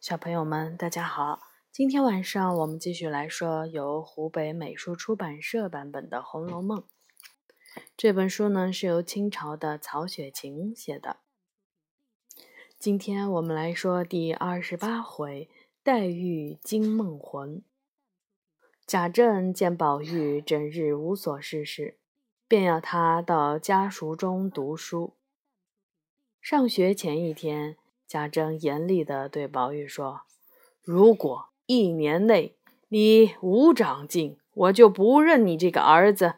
小朋友们，大家好！今天晚上我们继续来说由湖北美术出版社版本的《红楼梦》这本书呢，是由清朝的曹雪芹写的。今天我们来说第二十八回“黛玉惊梦魂”。贾政见宝玉整日无所事事，便要他到家塾中读书。上学前一天。贾政严厉地对宝玉说：“如果一年内你无长进，我就不认你这个儿子。”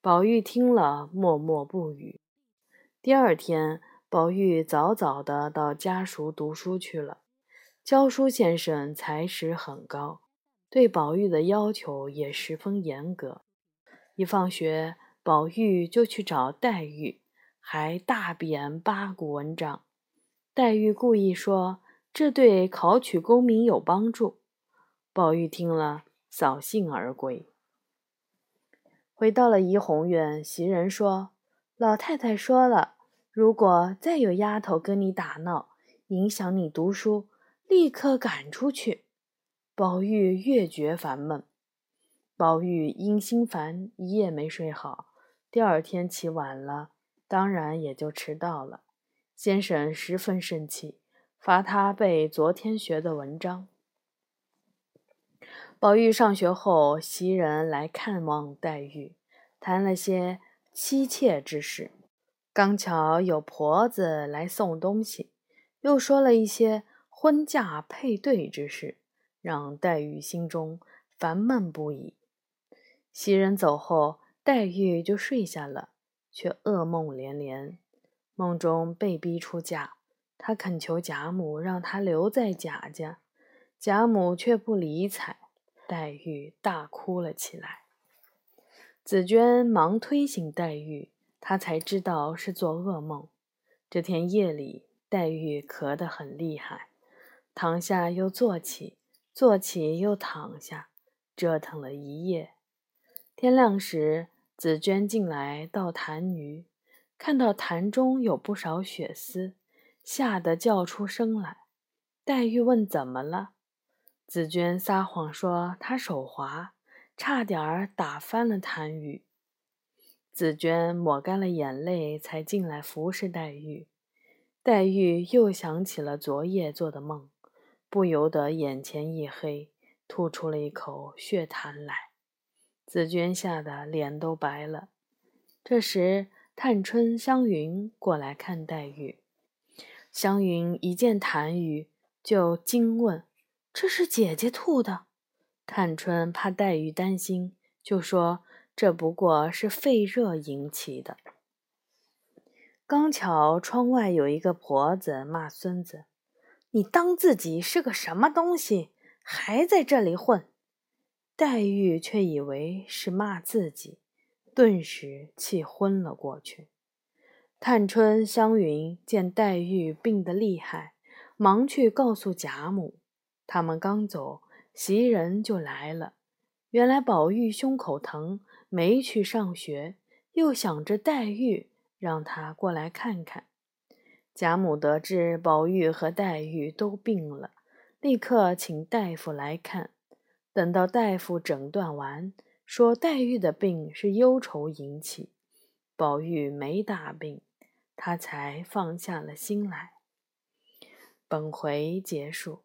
宝玉听了，默默不语。第二天，宝玉早早地到家塾读书去了。教书先生才识很高，对宝玉的要求也十分严格。一放学，宝玉就去找黛玉，还大贬八股文章。黛玉故意说：“这对考取功名有帮助。”宝玉听了，扫兴而归。回到了怡红院，袭人说：“老太太说了，如果再有丫头跟你打闹，影响你读书，立刻赶出去。”宝玉越觉烦闷。宝玉因心烦，一夜没睡好。第二天起晚了，当然也就迟到了。先生十分生气，罚他背昨天学的文章。宝玉上学后，袭人来看望黛玉，谈了些妻妾之事。刚巧有婆子来送东西，又说了一些婚嫁配对之事，让黛玉心中烦闷不已。袭人走后，黛玉就睡下了，却噩梦连连。梦中被逼出嫁，他恳求贾母让他留在贾家，贾母却不理睬。黛玉大哭了起来。紫娟忙推醒黛玉，她才知道是做噩梦。这天夜里，黛玉咳得很厉害，躺下又坐起，坐起又躺下，折腾了一夜。天亮时，紫娟进来倒痰盂。看到坛中有不少血丝，吓得叫出声来。黛玉问：“怎么了？”紫娟撒谎说：“她手滑，差点儿打翻了痰盂。”紫娟抹干了眼泪，才进来服侍黛玉。黛玉又想起了昨夜做的梦，不由得眼前一黑，吐出了一口血痰来。紫娟吓得脸都白了。这时，探春、湘云过来看黛玉，湘云一见痰盂，就惊问：“这是姐姐吐的？”探春怕黛玉担心，就说：“这不过是肺热引起的。”刚巧窗外有一个婆子骂孙子：“你当自己是个什么东西，还在这里混？”黛玉却以为是骂自己。顿时气昏了过去。探春、湘云见黛玉病得厉害，忙去告诉贾母。他们刚走，袭人就来了。原来宝玉胸口疼，没去上学，又想着黛玉，让他过来看看。贾母得知宝玉和黛玉都病了，立刻请大夫来看。等到大夫诊断完。说黛玉的病是忧愁引起，宝玉没大病，他才放下了心来。本回结束。